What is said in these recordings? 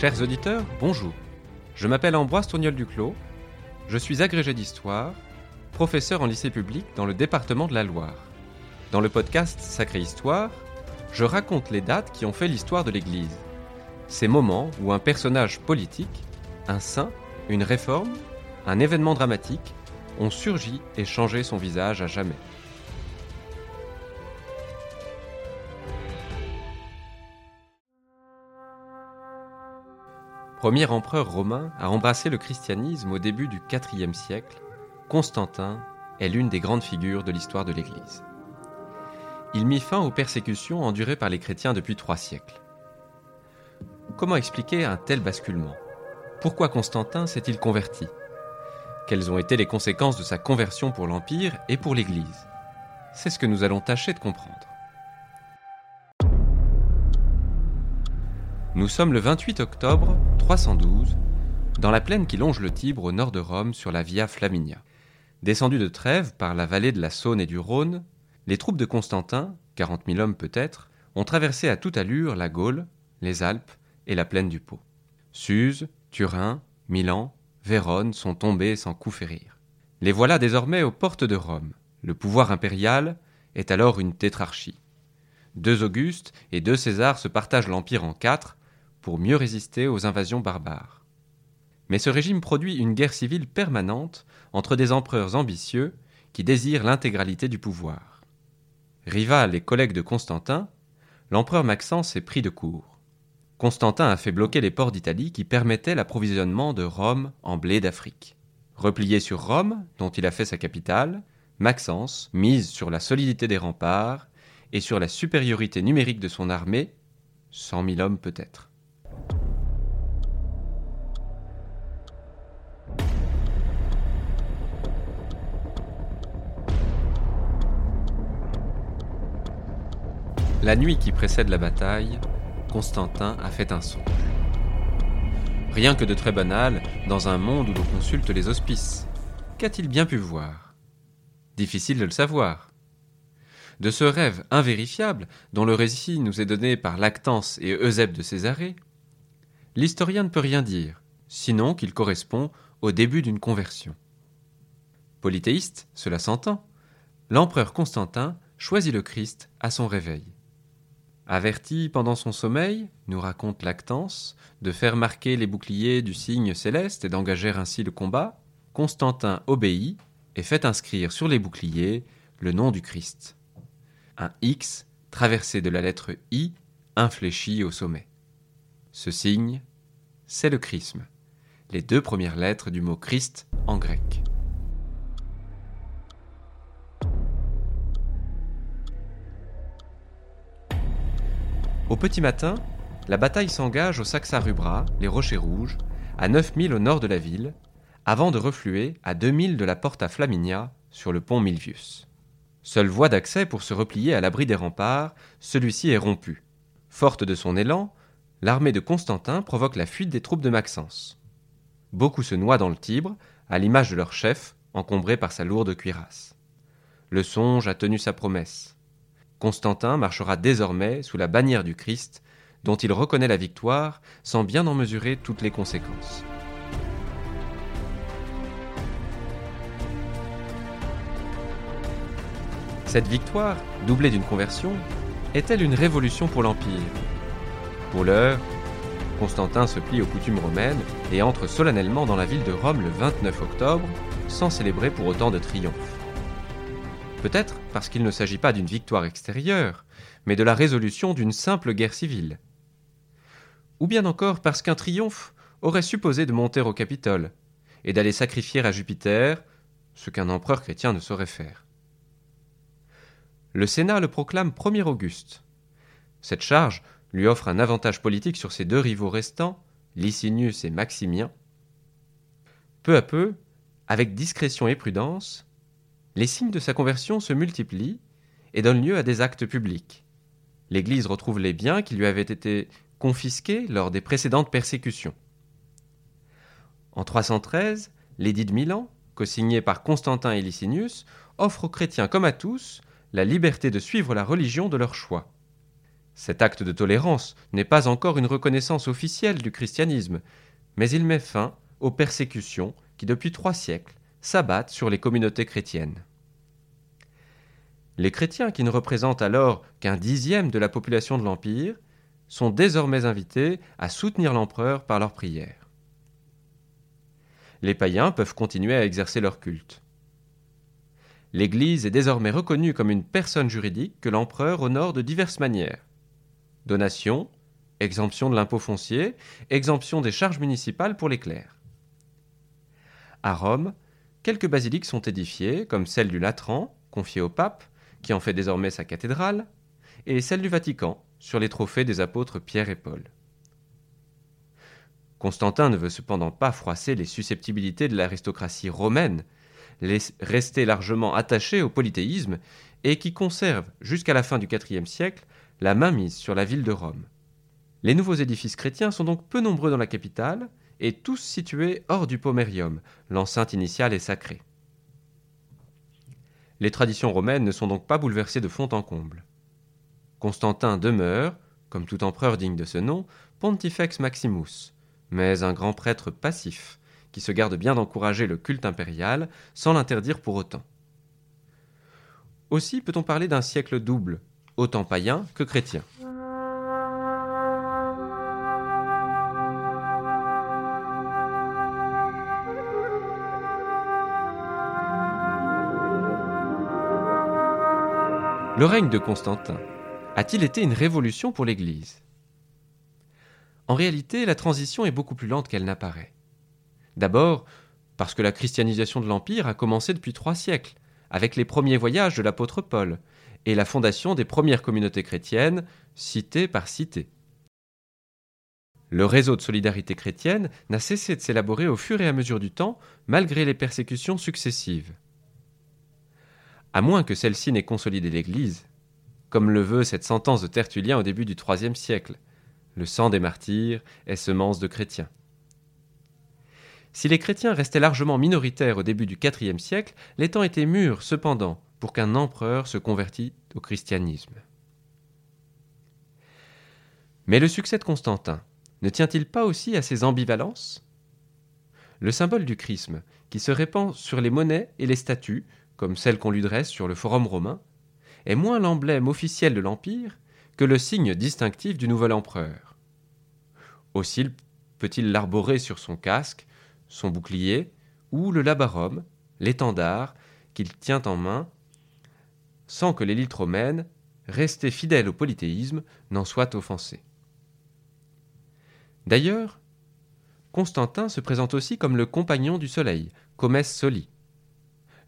Chers auditeurs, bonjour. Je m'appelle Ambroise Tourniol Duclos. Je suis agrégé d'histoire, professeur en lycée public dans le département de la Loire. Dans le podcast Sacrée Histoire, je raconte les dates qui ont fait l'histoire de l'Église. Ces moments où un personnage politique, un saint, une réforme, un événement dramatique ont surgi et changé son visage à jamais. Premier empereur romain à embrasser le christianisme au début du IVe siècle, Constantin est l'une des grandes figures de l'histoire de l'Église. Il mit fin aux persécutions endurées par les chrétiens depuis trois siècles. Comment expliquer un tel basculement? Pourquoi Constantin s'est-il converti? Quelles ont été les conséquences de sa conversion pour l'Empire et pour l'Église? C'est ce que nous allons tâcher de comprendre. Nous sommes le 28 octobre 312, dans la plaine qui longe le Tibre au nord de Rome sur la Via Flaminia. Descendus de Trèves par la vallée de la Saône et du Rhône, les troupes de Constantin, 40 000 hommes peut-être, ont traversé à toute allure la Gaule, les Alpes et la plaine du Pô. Suse, Turin, Milan, Vérone sont tombés sans coup férir. Les voilà désormais aux portes de Rome. Le pouvoir impérial est alors une tétrarchie. Deux Augustes et deux Césars se partagent l'empire en quatre, pour mieux résister aux invasions barbares. Mais ce régime produit une guerre civile permanente entre des empereurs ambitieux qui désirent l'intégralité du pouvoir. Rival et collègue de Constantin, l'empereur Maxence est pris de court. Constantin a fait bloquer les ports d'Italie qui permettaient l'approvisionnement de Rome en blé d'Afrique. Replié sur Rome, dont il a fait sa capitale, Maxence mise sur la solidité des remparts et sur la supériorité numérique de son armée, cent mille hommes peut-être. La nuit qui précède la bataille, Constantin a fait un songe. Rien que de très banal dans un monde où l'on consulte les hospices. Qu'a-t-il bien pu voir? Difficile de le savoir. De ce rêve invérifiable, dont le récit nous est donné par Lactance et Eusèbe de Césarée, l'historien ne peut rien dire, sinon qu'il correspond au début d'une conversion. Polythéiste, cela s'entend, l'empereur Constantin choisit le Christ à son réveil. Averti pendant son sommeil, nous raconte Lactance, de faire marquer les boucliers du signe céleste et d'engager ainsi le combat, Constantin obéit et fait inscrire sur les boucliers le nom du Christ. Un X traversé de la lettre I infléchi au sommet. Ce signe, c'est le chrisme, les deux premières lettres du mot Christ en grec. Au petit matin, la bataille s'engage au Saxa-Rubra, les Rochers Rouges, à 9000 au nord de la ville, avant de refluer à 2000 de la porte à Flaminia, sur le pont Milvius. Seule voie d'accès pour se replier à l'abri des remparts, celui-ci est rompu. Forte de son élan, l'armée de Constantin provoque la fuite des troupes de Maxence. Beaucoup se noient dans le Tibre, à l'image de leur chef, encombré par sa lourde cuirasse. Le songe a tenu sa promesse. Constantin marchera désormais sous la bannière du Christ, dont il reconnaît la victoire sans bien en mesurer toutes les conséquences. Cette victoire, doublée d'une conversion, est-elle une révolution pour l'Empire? Pour l'heure, Constantin se plie aux coutumes romaines et entre solennellement dans la ville de Rome le 29 octobre, sans célébrer pour autant de triomphe. Peut-être parce qu'il ne s'agit pas d'une victoire extérieure, mais de la résolution d'une simple guerre civile. Ou bien encore parce qu'un triomphe aurait supposé de monter au Capitole et d'aller sacrifier à Jupiter ce qu'un empereur chrétien ne saurait faire. Le Sénat le proclame premier Auguste. Cette charge lui offre un avantage politique sur ses deux rivaux restants, Licinius et Maximien. Peu à peu, avec discrétion et prudence, les signes de sa conversion se multiplient et donnent lieu à des actes publics. L'Église retrouve les biens qui lui avaient été confisqués lors des précédentes persécutions. En 313, l'édit de Milan, co-signé par Constantin et Licinius, offre aux chrétiens comme à tous la liberté de suivre la religion de leur choix. Cet acte de tolérance n'est pas encore une reconnaissance officielle du christianisme, mais il met fin aux persécutions qui, depuis trois siècles, s'abattent sur les communautés chrétiennes. Les chrétiens, qui ne représentent alors qu'un dixième de la population de l'Empire, sont désormais invités à soutenir l'empereur par leurs prières. Les païens peuvent continuer à exercer leur culte. L'Église est désormais reconnue comme une personne juridique que l'empereur honore de diverses manières donation, exemption de l'impôt foncier, exemption des charges municipales pour les clercs. À Rome, quelques basiliques sont édifiées, comme celle du Latran, confiée au pape, qui en fait désormais sa cathédrale, et celle du Vatican, sur les trophées des apôtres Pierre et Paul. Constantin ne veut cependant pas froisser les susceptibilités de l'aristocratie romaine, restée largement attachée au polythéisme et qui conserve, jusqu'à la fin du IVe siècle, la mainmise sur la ville de Rome. Les nouveaux édifices chrétiens sont donc peu nombreux dans la capitale et tous situés hors du pomerium, l'enceinte initiale est sacrée. Les traditions romaines ne sont donc pas bouleversées de fond en comble. Constantin demeure, comme tout empereur digne de ce nom, Pontifex Maximus, mais un grand prêtre passif, qui se garde bien d'encourager le culte impérial sans l'interdire pour autant. Aussi peut-on parler d'un siècle double, autant païen que chrétien. Le règne de Constantin a-t-il été une révolution pour l'Église? En réalité, la transition est beaucoup plus lente qu'elle n'apparaît. D'abord, parce que la christianisation de l'Empire a commencé depuis trois siècles, avec les premiers voyages de l'apôtre Paul, et la fondation des premières communautés chrétiennes, cité par cité. Le réseau de solidarité chrétienne n'a cessé de s'élaborer au fur et à mesure du temps, malgré les persécutions successives. À moins que celle-ci n'ait consolidé l'Église, comme le veut cette sentence de Tertullien au début du IIIe siècle. Le sang des martyrs est semence de chrétiens. Si les chrétiens restaient largement minoritaires au début du IVe siècle, les temps étaient mûrs, cependant, pour qu'un empereur se convertît au christianisme. Mais le succès de Constantin ne tient-il pas aussi à ses ambivalences? Le symbole du chrisme, qui se répand sur les monnaies et les statues, comme celle qu'on lui dresse sur le forum romain, est moins l'emblème officiel de l'Empire que le signe distinctif du nouvel empereur. Aussi peut-il l'arborer sur son casque, son bouclier, ou le labarum, l'étendard qu'il tient en main sans que l'élite romaine, restée fidèle au polythéisme, n'en soit offensée. D'ailleurs, Constantin se présente aussi comme le compagnon du soleil, comes soli.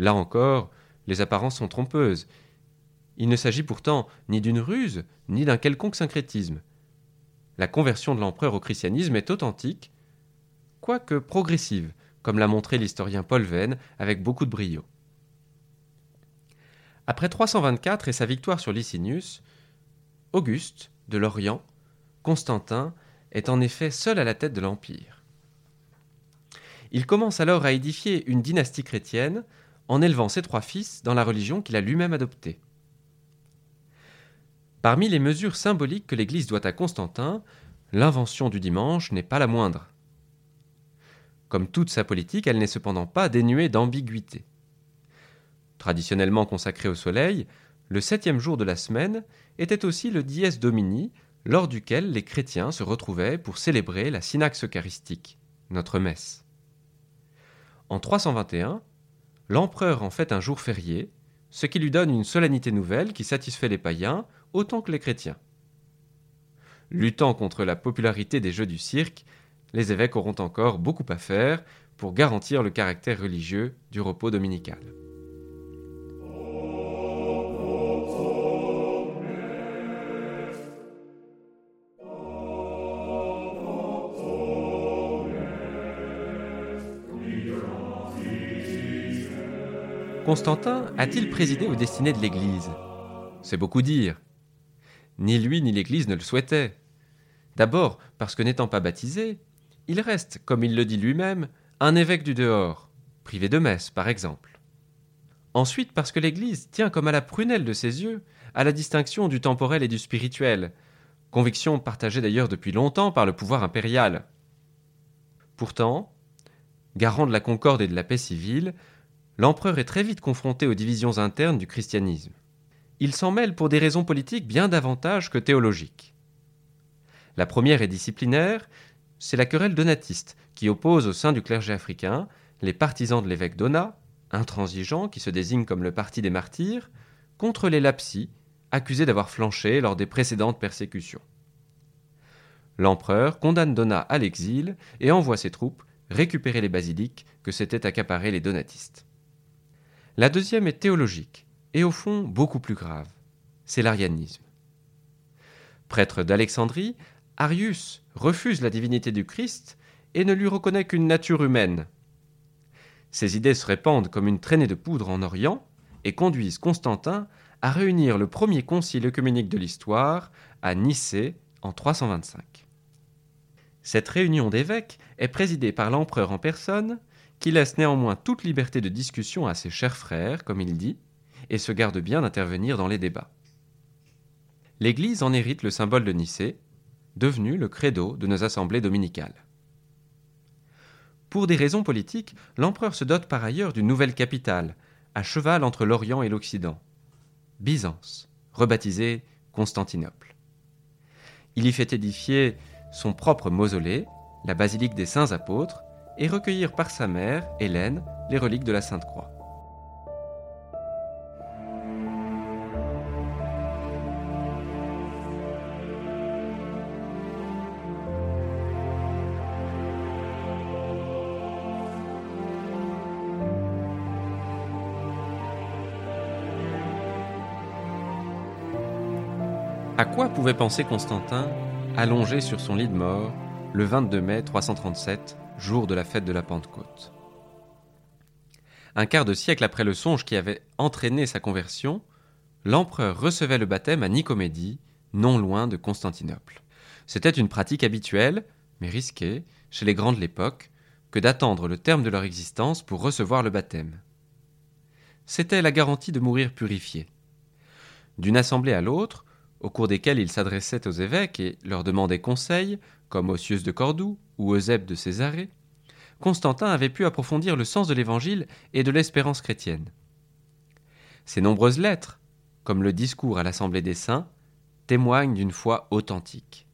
Là encore, les apparences sont trompeuses. Il ne s'agit pourtant ni d'une ruse, ni d'un quelconque syncrétisme. La conversion de l'empereur au christianisme est authentique, quoique progressive, comme l'a montré l'historien Paul Venn avec beaucoup de brio. Après 324 et sa victoire sur Licinius, Auguste, de l'Orient, Constantin, est en effet seul à la tête de l'Empire. Il commence alors à édifier une dynastie chrétienne en élevant ses trois fils dans la religion qu'il a lui-même adoptée. Parmi les mesures symboliques que l'Église doit à Constantin, l'invention du dimanche n'est pas la moindre. Comme toute sa politique, elle n'est cependant pas dénuée d'ambiguïté. Traditionnellement consacré au soleil, le septième jour de la semaine était aussi le dies domini, lors duquel les chrétiens se retrouvaient pour célébrer la synaxe eucharistique, notre messe. En 321, l'empereur en fait un jour férié, ce qui lui donne une solennité nouvelle qui satisfait les païens autant que les chrétiens. Luttant contre la popularité des jeux du cirque, les évêques auront encore beaucoup à faire pour garantir le caractère religieux du repos dominical. Constantin a-t-il présidé aux destinées de l'Église? C'est beaucoup dire. Ni lui ni l'Église ne le souhaitaient. D'abord parce que n'étant pas baptisé, il reste, comme il le dit lui-même, un évêque du dehors, privé de messe par exemple. Ensuite parce que l'Église tient comme à la prunelle de ses yeux à la distinction du temporel et du spirituel, conviction partagée d'ailleurs depuis longtemps par le pouvoir impérial. Pourtant, garant de la concorde et de la paix civile, l'empereur est très vite confronté aux divisions internes du christianisme. Il s'en mêle pour des raisons politiques bien davantage que théologiques. La première est disciplinaire, c'est la querelle donatiste qui oppose au sein du clergé africain les partisans de l'évêque Donat, intransigeants qui se désignent comme le parti des martyrs, contre les lapsis, accusés d'avoir flanché lors des précédentes persécutions. L'empereur condamne Donat à l'exil et envoie ses troupes récupérer les basiliques que s'étaient accaparés les donatistes. La deuxième est théologique, et au fond beaucoup plus grave. C'est l'arianisme. Prêtre d'Alexandrie, Arius refuse la divinité du Christ et ne lui reconnaît qu'une nature humaine. Ces idées se répandent comme une traînée de poudre en Orient et conduisent Constantin à réunir le premier concile œcuménique de l'histoire à Nicée en 325. Cette réunion d'évêques est présidée par l'empereur en personne, qui laisse néanmoins toute liberté de discussion à ses chers frères, comme il dit, et se garde bien d'intervenir dans les débats. L'Église en hérite le symbole de Nicée, devenu le credo de nos assemblées dominicales. Pour des raisons politiques, l'empereur se dote par ailleurs d'une nouvelle capitale, à cheval entre l'Orient et l'Occident, Byzance, rebaptisée Constantinople. Il y fait édifier son propre mausolée, la basilique des saints apôtres, et recueillir par sa mère, Hélène, les reliques de la Sainte Croix. À quoi pouvait penser Constantin, allongé sur son lit de mort, le 22 mai 337, jour de la fête de la Pentecôte Un quart de siècle après le songe qui avait entraîné sa conversion, l'empereur recevait le baptême à Nicomédie, non loin de Constantinople. C'était une pratique habituelle, mais risquée, chez les grands de l'époque, que d'attendre le terme de leur existence pour recevoir le baptême. C'était la garantie de mourir purifié. D'une assemblée à l'autre, au cours desquels il s'adressait aux évêques et leur demandait conseil, comme Ossius de Cordoue ou Eusèbe de Césarée, Constantin avait pu approfondir le sens de l'Évangile et de l'espérance chrétienne. Ses nombreuses lettres, comme le discours à l'Assemblée des Saints, témoignent d'une foi authentique.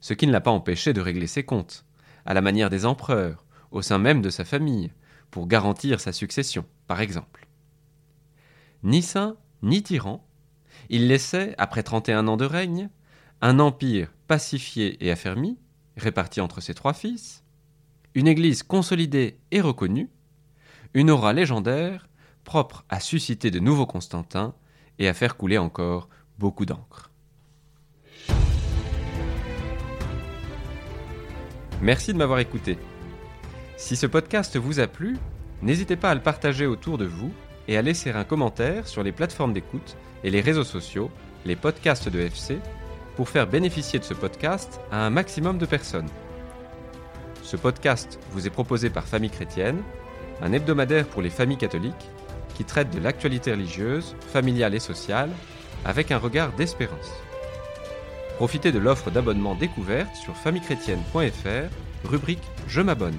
Ce qui ne l'a pas empêché de régler ses comptes, à la manière des empereurs, au sein même de sa famille, pour garantir sa succession, par exemple. Ni saint, ni tyran, il laissait, après 31 ans de règne, un empire pacifié et affermi, réparti entre ses trois fils, une église consolidée et reconnue, une aura légendaire, propre à susciter de nouveaux Constantins et à faire couler encore beaucoup d'encre. Merci de m'avoir écouté. Si ce podcast vous a plu, n'hésitez pas à le partager autour de vous et à laisser un commentaire sur les plateformes d'écoute et les réseaux sociaux, les podcasts de FC, pour faire bénéficier de ce podcast à un maximum de personnes. Ce podcast vous est proposé par Famille Chrétienne, un hebdomadaire pour les familles catholiques qui traite de l'actualité religieuse, familiale et sociale avec un regard d'espérance. Profitez de l'offre d'abonnement découverte sur famillechrétienne.fr, rubrique Je m'abonne.